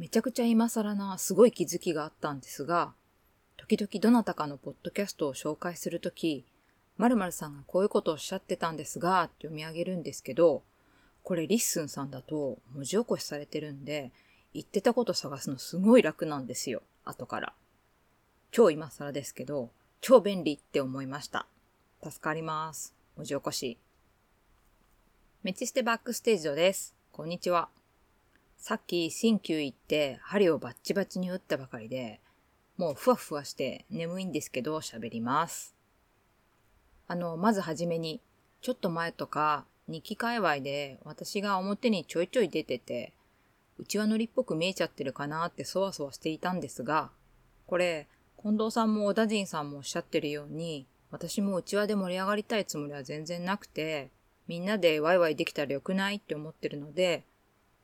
めちゃくちゃ今更なすごい気づきがあったんですが、時々どなたかのポッドキャストを紹介するとき、〇〇さんがこういうことをおっしゃってたんですが、って読み上げるんですけど、これ LISTEN さんだと文字起こしされてるんで、言ってたこと探すのすごい楽なんですよ、後から。超今更ですけど、超便利って思いました。助かります。文字起こし。メチステバックステージドです。こんにちは。さっき新旧行って針をバッチバチに打ったばかりで、もうふわふわして眠いんですけど喋ります。あの、まずはじめに、ちょっと前とか日記界隈で私が表にちょいちょい出てて、うちわのりっぽく見えちゃってるかなってそわそわしていたんですが、これ、近藤さんも小田人さんもおっしゃってるように、私もうちわで盛り上がりたいつもりは全然なくて、みんなでワイワイできたらよくないって思ってるので、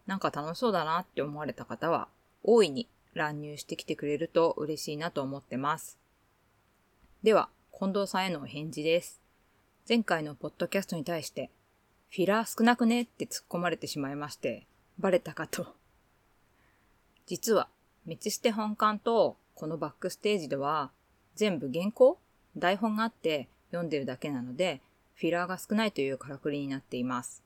なんか楽しそうだなって思われた方は、大いに乱入してきてくれると嬉しいなと思ってます。では、近藤さんへのお返事です。前回のポッドキャストに対して、フィラー少なくねって突っ込まれてしまいまして、バレたかと。実は、メチステ本館とこのバックステージでは全部原稿台本があって読んでるだけなので、フィラーが少ないというからくりになっています。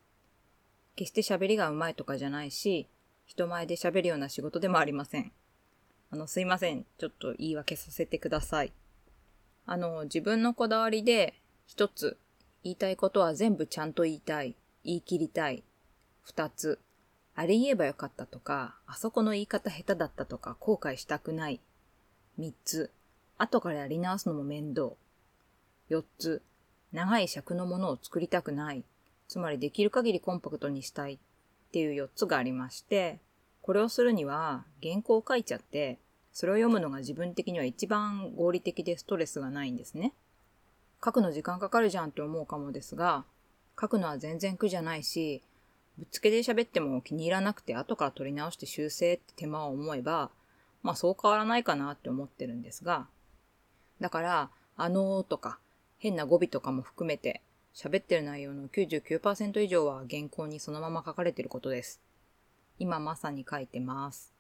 決して喋りが上手いとかじゃないし、人前で喋るような仕事でもありません。あの、すいません。ちょっと言い訳させてください。あの、自分のこだわりで一つ言いたいことは全部ちゃんと言いたい。言い切りたい。二つ。あれ言えばよかったとか、あそこの言い方下手だったとか後悔したくない。3つ、後からやり直すのも面倒。4つ、長い尺のものを作りたくない。つまりできる限りコンパクトにしたいっていう4つがありまして、これをするには原稿を書いちゃって、それを読むのが自分的には一番合理的でストレスがないんですね。書くの時間かかるじゃんって思うかもですが、書くのは全然苦じゃないし、ぶっつけで喋っても気に入らなくて後から取り直して修正って手間を思えば、まあそう変わらないかなって思ってるんですが、だから、あのーとか、変な語尾とかも含めて、喋ってる内容の99%以上は原稿にそのまま書かれてることです。今まさに書いてます。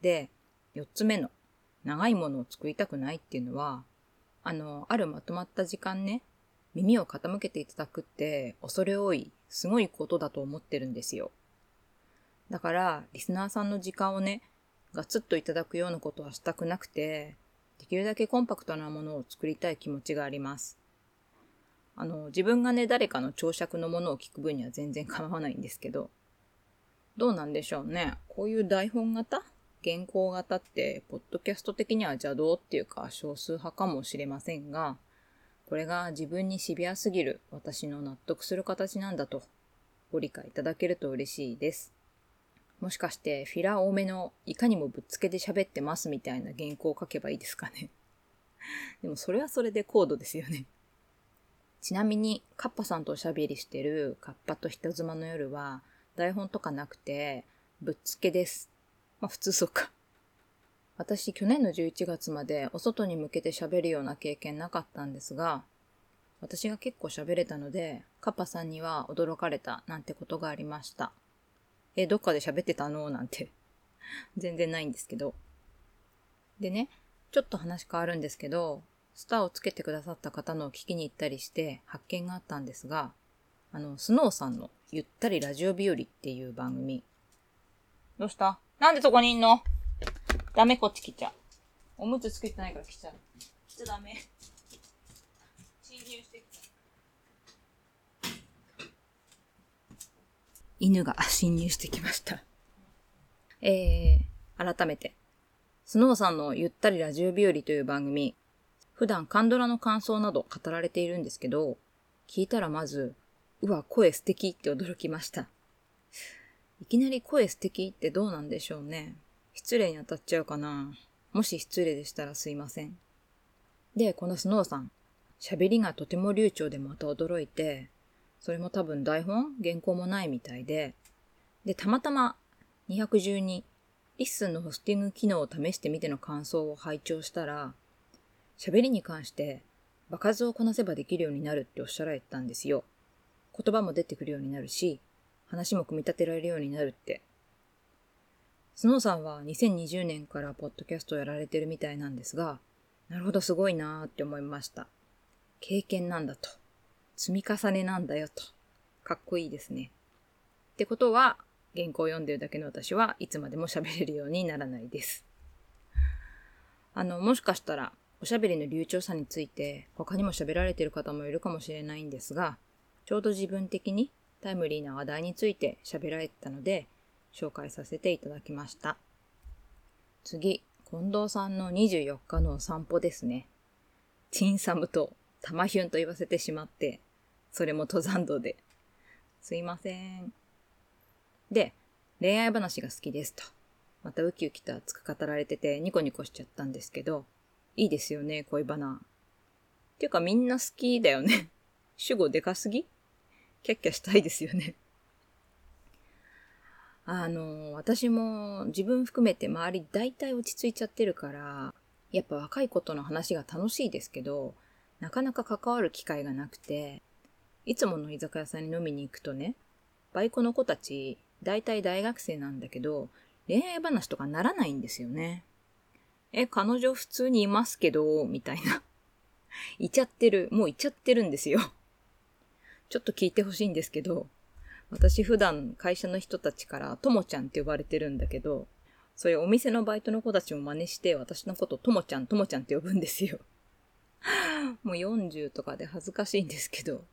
で、四つ目の、長いものを作りたくないっていうのは、あの、あるまとまった時間ね、耳を傾けていただくって恐れ多い、すごいことだと思ってるんですよ。だから、リスナーさんの時間をね、ガツッといただくようなことはしたくなくて、できるだけコンパクトなものを作りたい気持ちがあります。あの、自分がね、誰かの長尺のものを聞く分には全然構わないんですけど、どうなんでしょうね。こういう台本型？原稿型って、ポッドキャスト的には邪道っていうか少数派かもしれませんが、これが自分にシビアすぎる私の納得する形なんだとご理解いただけると嬉しいです。もしかしてフィラー多めのいかにもぶっつけで喋ってますみたいな原稿を書けばいいですかね。でもそれはそれで高度ですよね。ちなみに、カッパさんとおしゃべりしてるカッパと人妻の夜は台本とかなくてぶっつけです。まあ普通そうか。私去年の11月までお外に向けて喋るような経験なかったんですが、私が結構喋れたので、カッパさんには驚かれたなんてことがありました。え、どっかで喋ってたの？なんて全然ないんですけど。でね、ちょっと話変わるんですけど、スターをつけてくださった方のを聞きに行ったりして発見があったんですが、あの、スノーさんのゆったりラジオ日和っていう番組。どうした？なんでそこにいんの？ダメこっち来ちゃう。おむつつけてないから来ちゃう。来ちゃダメ。侵入してきた。犬が侵入してきました。えー、改めて。スノーさんのゆったりラジオ日和という番組、普段カンドラの感想など語られているんですけど、聞いたらまず、うわ、声素敵って驚きました。いきなり声素敵ってどうなんでしょうね。失礼に当たっちゃうかな。もし失礼でしたらすいません。で、このスノーさん、喋りがとても流暢でまた驚いて、それも多分台本原稿もないみたいで、で、たまたま212 LISTEN のホスティング機能を試してみての感想を拝聴したら、喋りに関して場数をこなせばできるようになるっておっしゃられたんですよ。言葉も出てくるようになるし、話も組み立てられるようになるって。スノーさんは2020年からポッドキャストをやられてるみたいなんですが、なるほどすごいなーって思いました。経験なんだと。積み重ねなんだよと。かっこいいですね。ってことは、原稿を読んでるだけの私はいつまでも喋れるようにならないです。あの、もしかしたら、おしゃべりの流暢さについて他にも喋られている方もいるかもしれないんですが、ちょうど自分的にタイムリーな話題について喋られてたので、紹介させていただきました。次、近藤さんの24日の散歩ですね。チンサムとタマヒュンと言わせてしまって、それも登山道で。すいません。で、恋愛話が好きですと。またウキウキと熱く語られててニコニコしちゃったんですけど、いいですよね、恋バナ。ていうかみんな好きだよね。主語でかすぎ？キャッキャしたいですよね。あの、私も自分含めて周り大体落ち着いちゃってるから、やっぱ若い子との話が楽しいですけど、なかなか関わる機会がなくて、いつもの居酒屋さんに飲みに行くとね、バイコの子たち、大体大学生なんだけど、恋愛話とかならないんですよね。え、彼女普通にいますけど、みたいな。いちゃってる。もういちゃってるんですよ。ちょっと聞いてほしいんですけど、私普段会社の人たちからともちゃんって呼ばれてるんだけど、そういうお店のバイトの子たちも真似して私のことともちゃんともちゃんって呼ぶんですよ。もう40とかで恥ずかしいんですけど、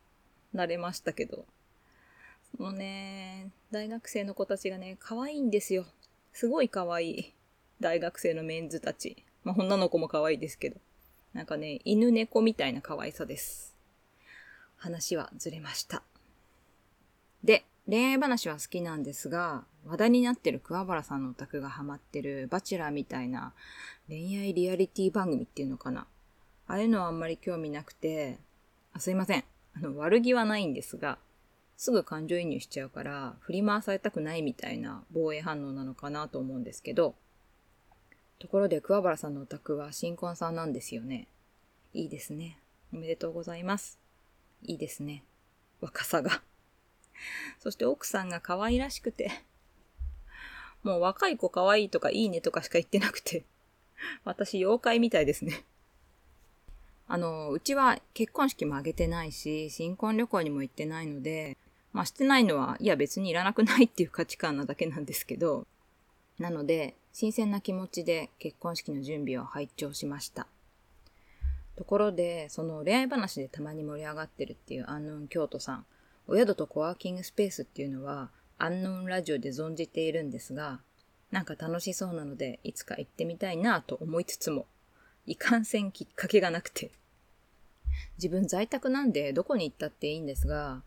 慣れましたけど。そのね、大学生の子たちがね、可愛いんですよ。すごい可愛い。大学生のメンズたち。まあ、女の子も可愛いですけど。なんかね、犬猫みたいな可愛さです。話はずれました。で、恋愛話は好きなんですが、話題になってる桑原さんのお宅がハマってるバチェラーみたいな恋愛リアリティ番組っていうのかな。ああいうのはあんまり興味なくて、あすいません。あの、悪気はないんですが、すぐ感情移入しちゃうから、振り回されたくないみたいな防衛反応なのかなと思うんですけど、ところで桑原さんのお宅は新婚さんなんですよね。いいですね。おめでとうございます。いいですね。若さが。そして奥さんが可愛らしくて、もう若い子可愛いとかいいねとかしか言ってなくて、私妖怪みたいですね。あの、うちは結婚式も挙げてないし、新婚旅行にも行ってないので、まあしてないのは、いや別にいらなくないっていう価値観なだけなんですけど、なので、新鮮な気持ちで結婚式の準備を拝聴しました。ところで、その恋愛話でたまに盛り上がってるっていうアンノン京都さん、お宿とコワーキングスペースっていうのは、アンノンラジオで存じているんですが、なんか楽しそうなので、いつか行ってみたいなと思いつつも、いかんせんきっかけがなくて。自分在宅なんでどこに行ったっていいんですが、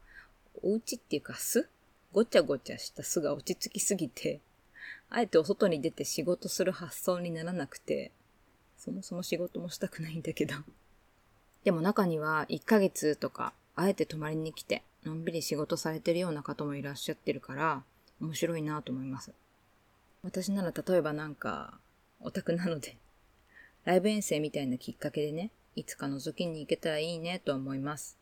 お家っていうか巣？ごちゃごちゃした巣が落ち着きすぎて、あえてお外に出て仕事する発想にならなくて、そもそも仕事もしたくないんだけど。でも中には1ヶ月とか、あえて泊まりに来て、のんびり仕事されてるような方もいらっしゃってるから、面白いなと思います。私なら例えばなんか、オタクなので、ライブ遠征みたいなきっかけでね、いつか覗きに行けたらいいねと思います。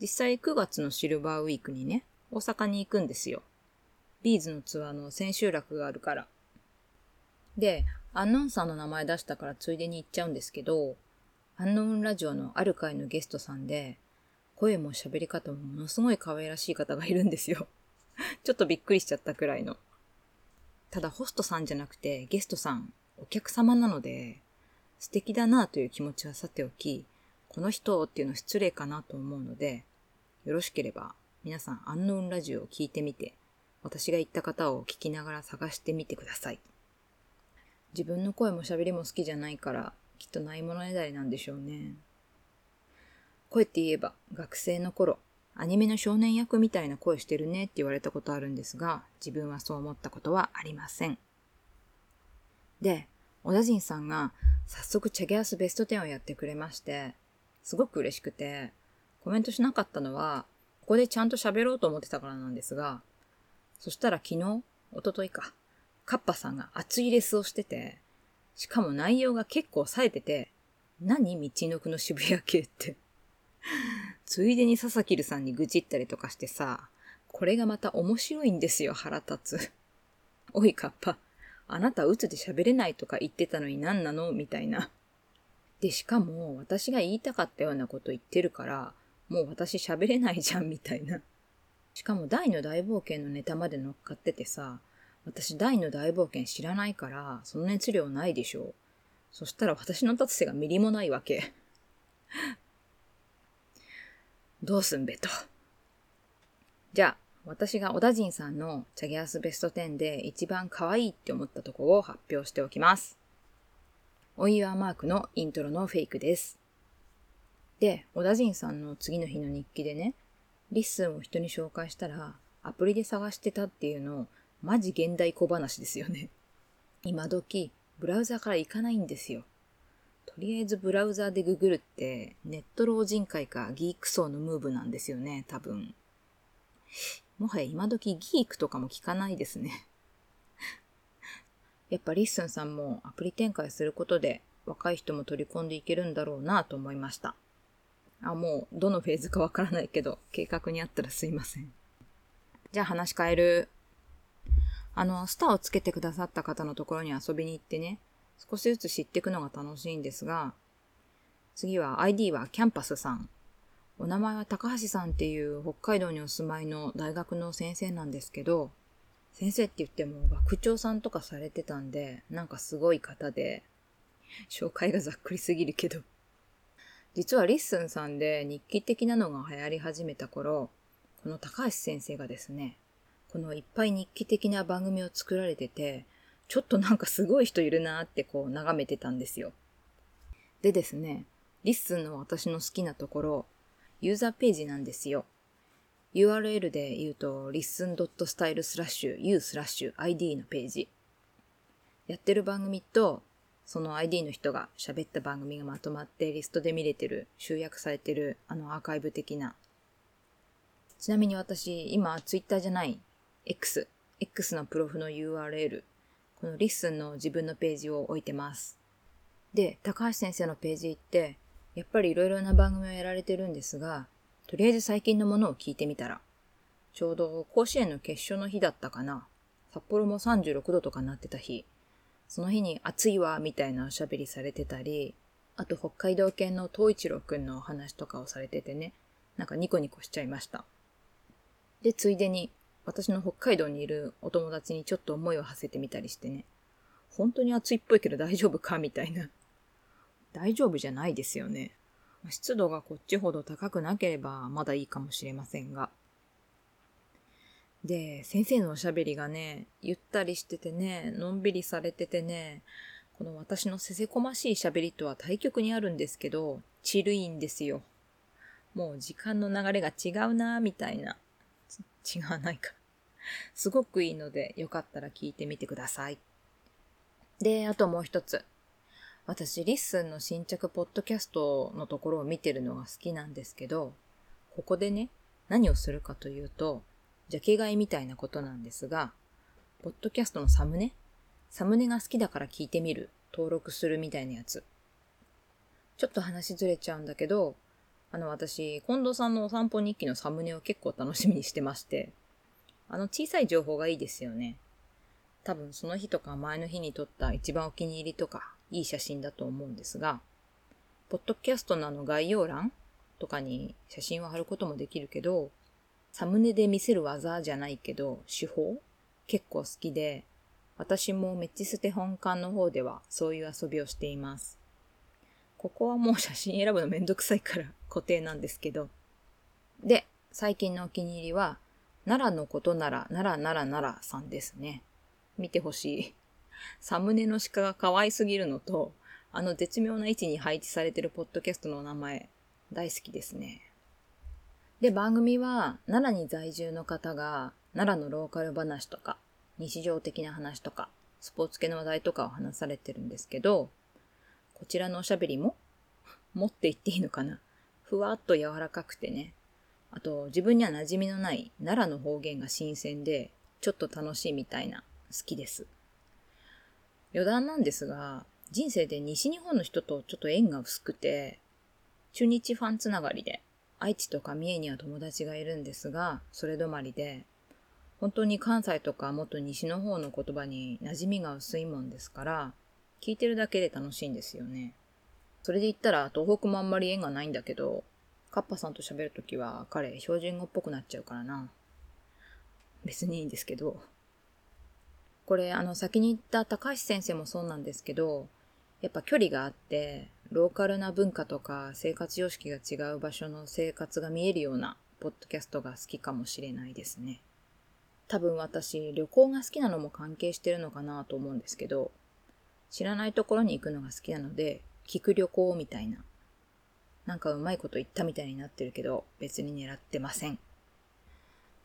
実際9月のシルバーウィークにね、大阪に行くんですよ。ビーズのツアーの千秋楽があるから。で、アンノンさんの名前出したからついでに行っちゃうんですけど、アンノンラジオのある回のゲストさんで、声も喋り方もものすごい可愛らしい方がいるんですよ。ちょっとびっくりしちゃったくらいの。ただホストさんじゃなくてゲストさん、お客様なので、素敵だなという気持ちはさておき、この人っていうの失礼かなと思うので、よろしければ皆さんアンノーンラジオを聞いてみて、私が言った方を聞きながら探してみてください。自分の声も喋りも好きじゃないから、きっとないものねだりなんでしょうね。声って言えば、学生の頃、アニメの少年役みたいな声してるねって言われたことあるんですが、自分はそう思ったことはありません。で、小田人さんが早速チャゲアスベスト10をやってくれまして、すごく嬉しくて、コメントしなかったのは、ここでちゃんと喋ろうと思ってたからなんですが、そしたら昨日、一昨日か、カッパさんが熱いレスをしてて、しかも内容が結構冴えてて、何道のくの渋谷系ってついでに佐々木さんに愚痴ったりとかしてさ、これがまた面白いんですよ、腹立つ。おい、カッパ。あなた鬱で喋れないとか言ってたのに何なの？みたいな。で、しかも私が言いたかったようなこと言ってるから、もう私喋れないじゃんみたいな。しかも大の大冒険のネタまで乗っかっててさ、私大の大冒険知らないから、その熱量ないでしょ。そしたら私の立つ瀬がミリもないわけ。どうすんべと。じゃあ、私が小田人さんのチャゲアスベスト10で一番可愛いって思ったとこを発表しておきます。オイヤーマークのイントロのフェイクです。で、小田人さんの次の日の日記でね、LISTEN を人に紹介したら、アプリで探してたっていうの、マジ現代小話ですよね。今時、ブラウザから行かないんですよ。とりあえずブラウザでググるってネット老人会かギーク層のムーブなんですよね、多分。もはや今時ギークとかも聞かないですね。やっぱ LISTEN さんもアプリ展開することで若い人も取り込んでいけるんだろうなと思いました。あ、もうどのフェーズかわからないけど、計画にあったらすいません。じゃあ話変える。あの、スターをつけてくださった方のところに遊びに行ってね、少しずつ知っていくのが楽しいんですが、次は ID はキャンパスさん。お名前は高橋さんっていう北海道にお住まいの大学の先生なんですけど、先生って言っても学長さんとかされてたんで、なんかすごい方で、紹介がざっくりすぎるけど。実は LISTEN さんで日記的なのが流行り始めた頃、この高橋先生がですね、このいっぱい日記的な番組を作られてて、ちょっとなんかすごい人いるなってこう眺めてたんですよ。でですね、 LISTEN の私の好きなところ、ユーザーページなんですよ。URL で言うと listen.style スラッシュ u スラッシュ id のページ。やってる番組とその ID の人が喋った番組がまとまってリストで見れてる、集約されてる、あのアーカイブ的な。ちなみに私、今 Twitter じゃない、X、X のプロフの URL、この LISTEN の自分のページを置いてます。で、高橋先生のページ行って、やっぱりいろいろな番組をやられてるんですが、とりあえず最近のものを聞いてみたら、ちょうど甲子園の決勝の日だったかな。札幌も36度とかなってた日。その日に暑いわ、みたいなおしゃべりされてたり、あと北海道犬の東一郎くんのお話とかをされててね、なんかニコニコしちゃいました。で、ついでに、私の北海道にいるお友達にちょっと思いを馳せてみたりしてね、本当に暑いっぽいけど大丈夫か？みたいな。大丈夫じゃないですよね。湿度がこっちほど高くなければまだいいかもしれませんが。で、先生のおしゃべりがね、ゆったりしててね、のんびりされててね、この私のせせこましいしゃべりとは対極にあるんですけど、チルいんですよ。もう時間の流れが違うなみたいな。違わないか。すごくいいので、よかったら聞いてみてください。で、あともう一つ。私、リッスンの新着ポッドキャストのところを見てるのが好きなんですけど、ここでね、何をするかというと、ジャケ買いみたいなことなんですが、ポッドキャストのサムネ？サムネが好きだから聞いてみる、登録するみたいなやつ。ちょっと話ずれちゃうんだけど、あの私、近藤さんのお散歩日記のサムネを結構楽しみにしてまして、あの小さい情報がいいですよね。多分その日とか前の日に撮った一番お気に入りとか、いい写真だと思うんですが、ポッドキャストのあの概要欄とかに写真を貼ることもできるけど、サムネで見せる技じゃないけど、手法結構好きで、私もメッチステ本館の方ではそういう遊びをしています。ここはもう写真選ぶのめんどくさいから固定なんですけど。で、最近のお気に入りは、奈良のことなら、奈良奈良奈良さんですね。見てほしい。サムネの鹿が可愛すぎるのと、あの絶妙な位置に配置されてるポッドキャストの名前、大好きですね。で、番組は奈良に在住の方が奈良のローカル話とか、日常的な話とか、スポーツ系の話題とかを話されてるんですけど、こちらのおしゃべりも持っていっていいのかな？ふわっと柔らかくてね。あと、自分には馴染みのない奈良の方言が新鮮で、ちょっと楽しいみたいな、好きです。余談なんですが、人生で西日本の人とちょっと縁が薄くて、中日ファンつながりで愛知とか三重には友達がいるんですが、それ止まりで、本当に関西とかもっと西の方の言葉に馴染みが薄いもんですから、聞いてるだけで楽しいんですよね。それで言ったら東北もあんまり縁がないんだけど、カッパさんと喋るときは彼標準語っぽくなっちゃうからな。別にいいんですけど。これあの先に言った高橋先生もそうなんですけど、やっぱ距離があって、ローカルな文化とか生活様式が違う場所の生活が見えるようなポッドキャストが好きかもしれないですね。多分私、旅行が好きなのも関係してるのかなと思うんですけど、知らないところに行くのが好きなので、聞く旅行みたいな。なんかうまいこと言ったみたいになってるけど、別に狙ってません。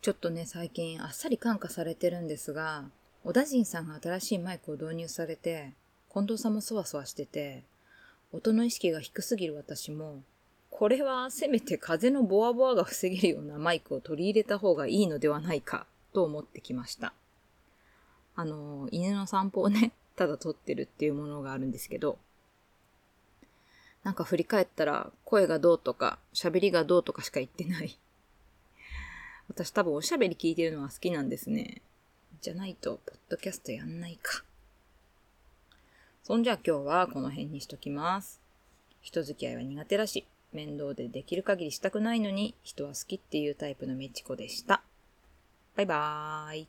ちょっとね、最近あっさり感化されてるんですが、小田人さんが新しいマイクを導入されて、近藤さんもそわそわしてて、音の意識が低すぎる私も、これはせめて風のボワボワが防げるようなマイクを取り入れた方がいいのではないかと思ってきました。あの、犬の散歩をね、ただ撮ってるっていうものがあるんですけど、なんか振り返ったら声がどうとか喋りがどうとかしか言ってない。私多分おしゃべり聞いてるのは好きなんですね。じゃないと、ポッドキャストやんないか。そんじゃあ今日はこの辺にしときます。人付き合いは苦手だし、面倒でできる限りしたくないのに人は好きっていうタイプのメチコでした。バイバーイ。